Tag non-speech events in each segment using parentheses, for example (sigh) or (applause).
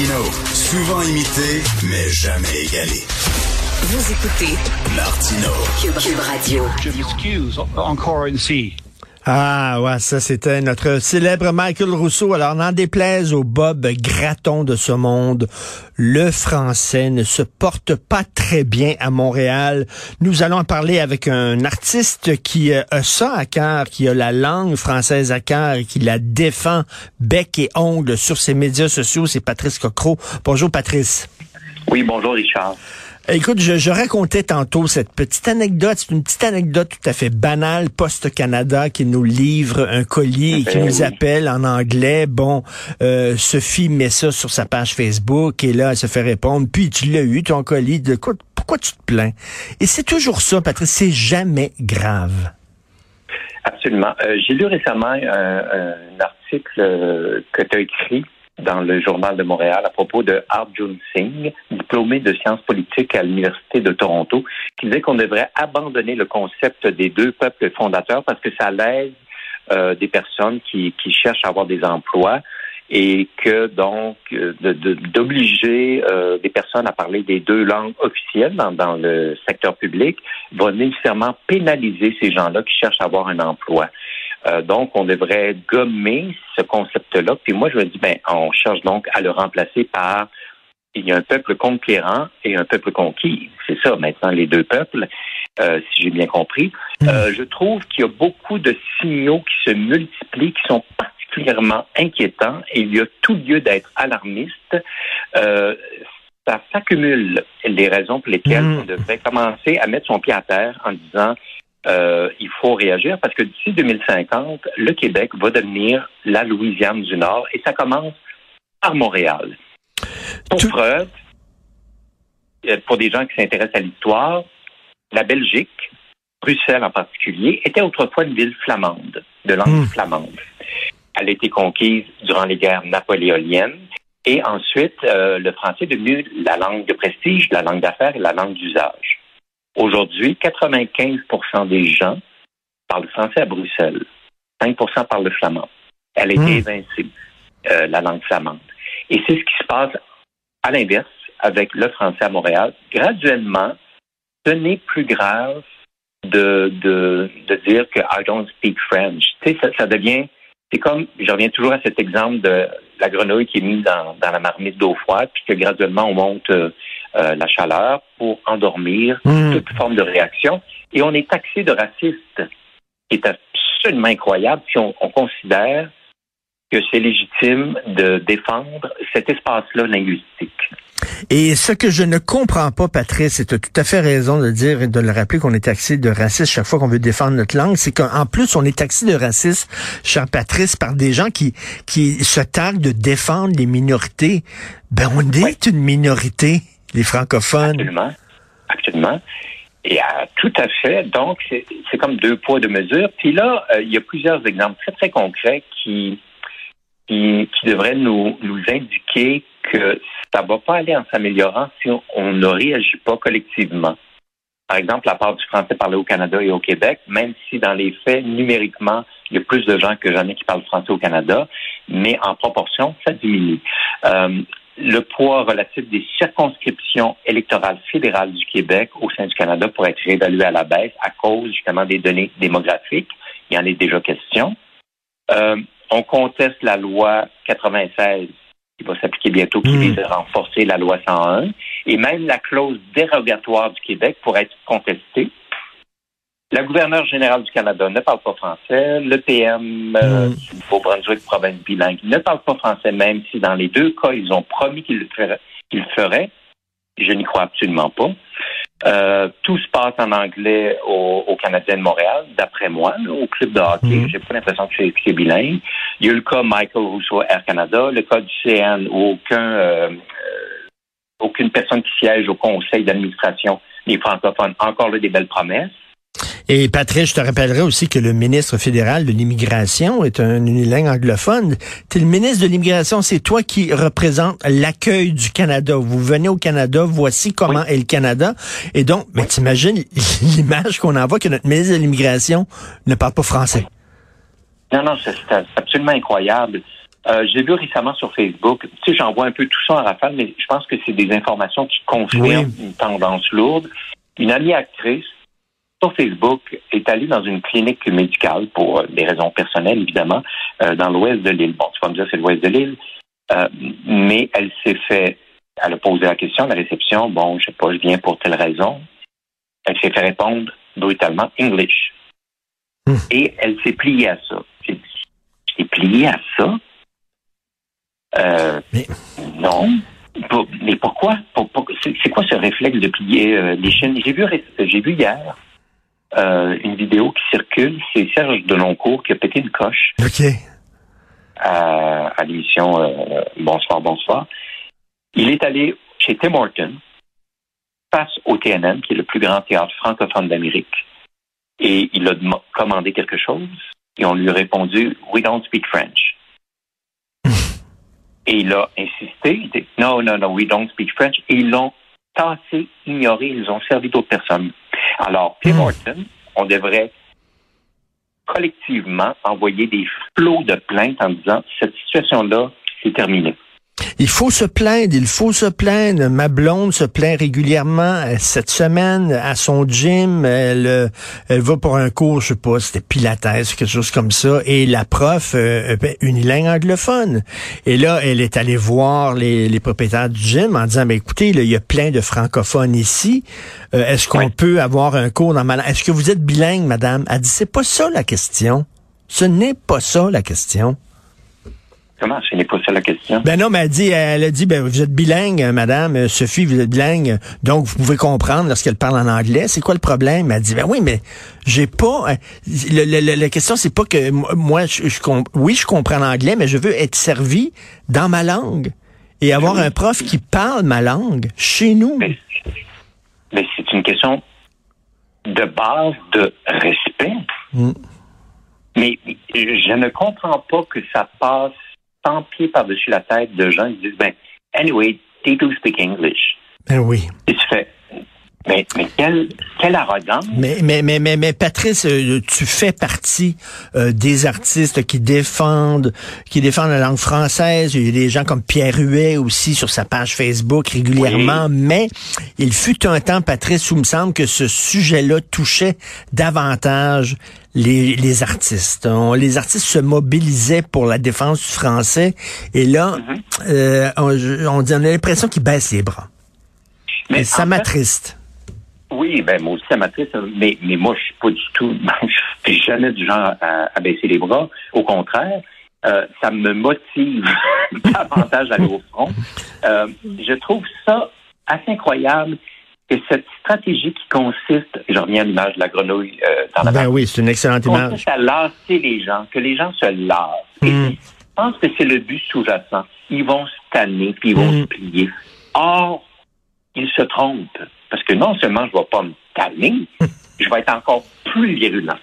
Martino, souvent imité, mais jamais égalé. Vous écoutez Martino. Cube, Cube Radio. Je m'excuse encore une fois. Ah ouais, ça c'était notre célèbre Michael Rousseau. Alors n'en déplaise au Bob Gratton de ce monde, le français ne se porte pas très bien à Montréal. Nous allons en parler avec un artiste qui a ça à cœur, qui a la langue française à cœur et qui la défend bec et ongle sur ses médias sociaux. C'est Patrice Cocro. Bonjour Patrice. Oui, bonjour Richard. Écoute, je, je, racontais tantôt cette petite anecdote, c'est une petite anecdote tout à fait banale, Poste Canada qui nous livre un colis et qui Ben nous oui. appelle en anglais. Bon, euh, Sophie met ça sur sa page Facebook et là, elle se fait répondre. Puis tu l'as eu, ton colis. De quoi, pourquoi tu te plains? Et c'est toujours ça, Patrice, c'est jamais grave. Absolument. Euh, J'ai lu récemment un, un article que tu as écrit dans le Journal de Montréal à propos de Arjun Singh, diplômé de sciences politiques à l'Université de Toronto, qui disait qu'on devrait abandonner le concept des deux peuples fondateurs parce que ça lèse euh, des personnes qui, qui cherchent à avoir des emplois et que donc euh, d'obliger euh, des personnes à parler des deux langues officielles dans, dans le secteur public va nécessairement pénaliser ces gens-là qui cherchent à avoir un emploi. Euh, donc, on devrait gommer ce concept-là. Puis moi, je me dis, ben, on cherche donc à le remplacer par il y a un peuple conquérant et un peuple conquis. C'est ça maintenant, les deux peuples, euh, si j'ai bien compris. Euh, je trouve qu'il y a beaucoup de signaux qui se multiplient, qui sont particulièrement inquiétants et il y a tout lieu d'être alarmiste. Euh, ça s'accumule les raisons pour lesquelles Mm. on devrait commencer à mettre son pied à terre en disant euh, il faut réagir parce que d'ici 2050, le Québec va devenir la Louisiane du Nord et ça commence par Montréal. Pour Tout- preuve, euh, pour des gens qui s'intéressent à l'histoire, la Belgique, Bruxelles en particulier, était autrefois une ville flamande, de langue Mm. flamande. Elle a été conquise durant les guerres napoléoniennes. Et ensuite, euh, le français est devenu la langue de prestige, la langue d'affaires et la langue d'usage. Aujourd'hui, 95% des gens parlent français à Bruxelles. 5% parlent le flamand. Elle a été Hmm. évincée, euh, la langue flamande. Et c'est ce qui se passe à l'inverse avec le français à Montréal. Graduellement, ce n'est plus grave de, de, de dire que I don't speak French. Tu sais, ça, ça devient, c'est comme, je reviens toujours à cet exemple de la grenouille qui est mise dans, dans la marmite d'eau froide, puis que graduellement on monte euh, euh, la chaleur pour endormir Mm. toute forme de réaction. Et on est taxé de raciste, qui est absolument incroyable si on, on considère que c'est légitime de défendre cet espace-là linguistique. Et ce que je ne comprends pas, Patrice, et tu as tout à fait raison de dire et de le rappeler qu'on est taxé de racisme chaque fois qu'on veut défendre notre langue, c'est qu'en plus, on est taxé de racisme, cher Patrice, par des gens qui, qui se targuent de défendre les minorités. Ben, on est Oui. une minorité, les francophones. Absolument. Absolument. Et euh, tout à fait. Donc, c'est c'est comme deux poids, deux mesures. Puis là, euh, il y a plusieurs exemples très, très concrets qui, qui, qui devraient nous, nous indiquer que ça ne va pas aller en s'améliorant si on, ne réagit pas collectivement. Par exemple, la part du français parlé au Canada et au Québec, même si dans les faits, numériquement, il y a plus de gens que jamais qui parlent français au Canada, mais en proportion, ça diminue. Euh, le poids relatif des circonscriptions électorales fédérales du Québec au sein du Canada pourrait être réévalué à la baisse à cause justement des données démographiques. Il y en est déjà question. Euh, on conteste la loi 96 qui va s'appliquer bientôt, qui Mm. vise à renforcer la loi 101. Et même la clause dérogatoire du Québec pourrait être contestée. La gouverneure générale du Canada ne parle pas français. Le PM euh, Mm. du Nouveau-Brunswick, province bilingue, ne parle pas français, même si dans les deux cas, ils ont promis qu'ils le le feraient. Je n'y crois absolument pas. Euh, tout se passe en anglais au, au Canadien de Montréal, d'après moi, là, au club de hockey. Mm. J'ai pas l'impression que c'est c'est bilingue. Il y a eu le cas Michael Rousseau Air Canada, le cas du CN où aucun euh, aucune personne qui siège au conseil d'administration des francophones. Encore là, des belles promesses. Et Patrice, je te rappellerai aussi que le ministre fédéral de l'immigration est un unilingue anglophone. Tu es le ministre de l'immigration, c'est toi qui représente l'accueil du Canada. Vous venez au Canada, voici comment est le Canada. Et donc, mais t'imagines (laughs) l'image qu'on envoie que notre ministre de l'immigration ne parle pas français. Non, non, c'est absolument incroyable. Euh, J'ai vu récemment sur Facebook, tu sais, j'envoie un peu tout ça en rafale, mais je pense que c'est des informations qui confirment une tendance lourde. Une amie actrice sur Facebook est allée dans une clinique médicale pour euh, des raisons personnelles, évidemment, euh, dans l'ouest de l'île. Bon, tu vas me dire c'est l'ouest de l'île, euh, mais elle s'est fait, elle a posé la question à la réception, bon, je sais pas, je viens pour telle raison. Elle s'est fait répondre brutalement English. Hmm. Et elle s'est pliée à ça. J'ai dit, j'ai plié à ça? Euh, Mais- Non. Pour- mais pourquoi? Pour- pour- c'est quoi ce réflexe de plier euh, les chaînes? J'ai vu, j'ai vu hier euh, une vidéo qui circule. C'est Serge Deloncourt qui a pété une coche OK. à, à l'émission euh, Bonsoir, bonsoir. Il est allé chez Tim Horton, face au TNM, qui est le plus grand théâtre francophone d'Amérique, et il a commandé quelque chose, et on lui a répondu We don't speak French. (laughs) et il a insisté, il dit Non, non, non, we don't speak French. Et ils l'ont tassé, ignoré, ils ont servi d'autres personnes. Alors, Tim Hmm. Horton, on devrait collectivement envoyer des flots de plaintes en disant cette situation-là, c'est terminé. Il faut se plaindre, il faut se plaindre. Ma blonde se plaint régulièrement euh, cette semaine à son gym. Elle, euh, elle va pour un cours, je sais pas, c'était Pilates, quelque chose comme ça. Et la prof, euh, euh, unilingue anglophone. Et là, elle est allée voir les, les propriétaires du gym en disant, ben écoutez, là, il y a plein de francophones ici. Euh, Est-ce qu'on Oui. peut avoir un cours dans ma langue? Est-ce que vous êtes bilingue, madame? Elle dit, c'est pas ça la question. Ce n'est pas ça la question. Comment? Ce n'est pas ça la question. Ben non, mais elle, dit, elle a dit, ben vous êtes bilingue, euh, madame, euh, Sophie, vous êtes bilingue, donc vous pouvez comprendre lorsqu'elle parle en anglais. C'est quoi le problème? Elle dit, ben oui, mais j'ai pas... euh, le- le- le- la question, c'est pas que moi- je, je oui, je comprends l'anglais, mais je veux être servi dans ma langue et avoir un prof qui parle ma langue chez nous. Mais, mais c'est une question de base de respect. Mm. Mais je ne comprends pas que ça passe sans pied par-dessus la tête de gens qui disent, ben, anyway, they do speak English. Ben oui. Mais, mais quelle, quelle arrogance. Mais, mais, mais, mais, mais Patrice, euh, tu fais partie euh, des artistes qui défendent, qui défendent la langue française. Il y a des gens comme Pierre Huet aussi sur sa page Facebook régulièrement. Mais il fut un temps, Patrice, où il me semble que ce sujet-là touchait davantage les, les artistes. On- les artistes se mobilisaient pour la défense du français. Et là, euh, on, on, a l'impression qu'ils baissent les bras. Mais Et ça m'attriste. Oui, ben moi aussi ça m'attriste, mais, mais moi je suis pas du tout, (laughs) je suis jamais du genre à, à baisser les bras. Au contraire, euh, ça me motive (laughs) davantage à aller au front. Euh, je trouve ça assez incroyable que cette stratégie qui consiste, je reviens à l'image de la grenouille euh, dans la Ben oui, c'est une excellente image. consiste à lasser les gens, que les gens se lassent. Mm. je pense que c'est le but sous-jacent. Ils vont se tanner, puis ils vont Mm. se plier. Or, ils se trompent. Parce que non seulement je ne vais pas me tanner, (laughs) je vais être encore plus virulent.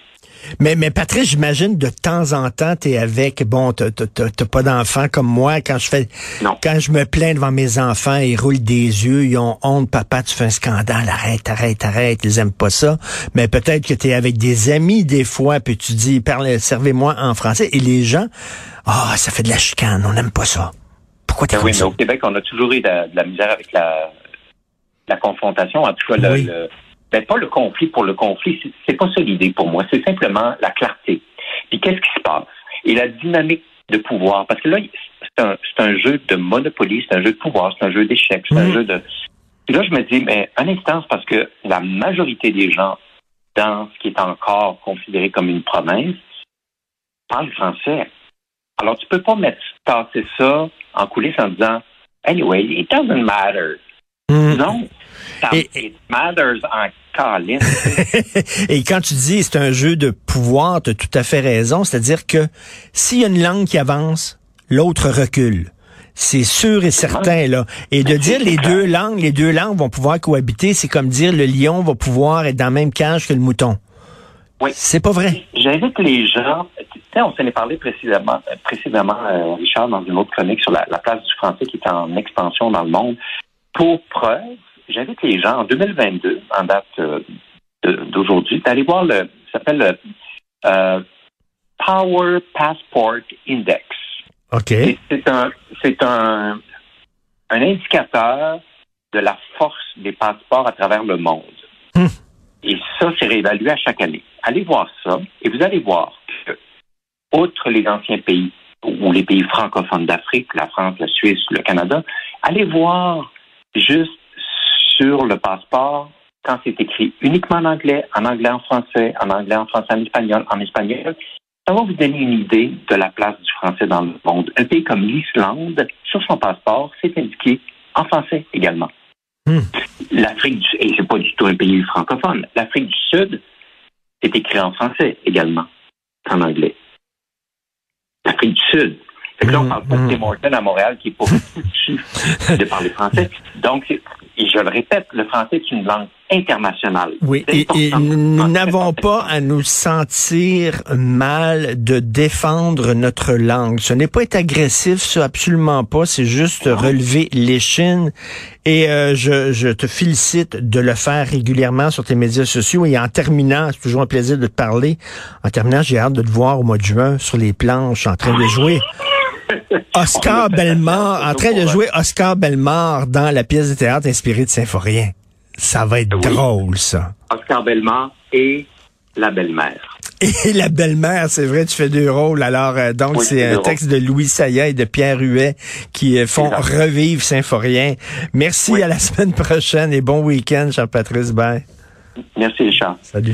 Mais, mais Patrice, j'imagine de temps en temps, tu es avec, bon, t'as t'as- t'as- t'as pas d'enfants comme moi. Quand je fais, Non. quand je me plains devant mes enfants, ils roulent des yeux, ils ont honte, papa, tu fais un scandale, arrête, arrête, arrête, ils aiment pas ça. Mais peut-être que tu es avec des amis des fois, puis tu dis, parlez, servez-moi en français. Et les gens, ah, ça fait de la chicane, on n'aime pas ça. Pourquoi t'es Ben oui, mais au Québec, on a toujours eu de la misère avec la, la confrontation. En tout cas, le, Oui. le- ben, pas le conflit pour le conflit. C'est- pas ça l'idée pour moi. C'est simplement la clarté. Puis qu'est-ce qui se passe? Et la dynamique de pouvoir. Parce que là, c'est un, c'est un jeu de monopoly, c'est un jeu de pouvoir, c'est un jeu d'échecs, c'est un Mhm. jeu de. Et là, je me dis, mais un instant, c'est parce que la majorité des gens dans ce qui est encore considéré comme une province parlent français. Alors, tu peux pas mettre tasser ça en coulisses en disant Anyway, it doesn't matter. Hmm. Non. Ça, Et- it matters en. (laughs) Et quand tu dis c'est un jeu de pouvoir, tu as tout à fait raison. C'est-à-dire que s'il y a une langue qui avance, l'autre recule. C'est sûr et certain, là. Et de Ben, dire les deux langues, les deux langues vont pouvoir cohabiter, c'est comme dire le lion va pouvoir être dans la même cage que le mouton. Oui. C'est pas vrai. J'invite les gens, tu sais, on s'en est parlé précédemment, euh, précédemment euh, Richard, dans une autre chronique sur la, la place du français qui est en expansion dans le monde. Pour preuve, j'invite les gens en 2022, en date euh, d'aujourd'hui, d'aller voir le, ça s'appelle le euh, Power Passport Index. OK. C'est un, c'est un, un indicateur de la force des passeports à travers le monde. Hmm. Et ça, c'est réévalué à chaque année. Allez voir ça et vous allez voir que, outre les anciens pays ou les pays francophones d'Afrique, la France, la Suisse, le Canada, allez voir juste sur le passeport quand c'est écrit uniquement en anglais, en anglais en français, en anglais en français en espagnol, en espagnol. Ça va vous donner une idée de la place du français dans le monde. Un pays comme l'Islande, sur son passeport, c'est indiqué en français également. Hmm. L'Afrique du et c'est pas du tout un pays francophone. L'Afrique du Sud, c'est écrit en français également, en anglais. L'Afrique du Sud. Fait que là, on Hmm, parle pas de hmm. Tim Hortons à Montréal qui est pas (laughs) foutu de parler français. Donc, et je le répète, le français est une langue internationale. Oui, et, nous n'avons pas à nous sentir mal de défendre notre langue. Ce n'est pas être agressif, ça, absolument pas. C'est juste relever l'échine. Et euh, je, je te félicite de le faire régulièrement sur tes médias sociaux. Et en terminant, c'est toujours un plaisir de te parler. En terminant, j'ai hâte de te voir au mois de juin sur les planches en train de jouer. (laughs) Oscar Bellemare, en train de jouer Oscar Bellemare dans la pièce de théâtre inspirée de Symphorien. Ça va être Oui. drôle, ça. Oscar Bellemare et la belle-mère. (laughs) Et la belle-mère, c'est vrai, tu fais deux rôles. Alors, euh, donc, Oui, c'est un texte de Louis Saillat et de Pierre Huet qui euh, font Exact. revivre Symphorien. Merci, Oui. à la (laughs) semaine prochaine et bon week-end, Jean-Patrice Bay. Merci, Richard. Salut.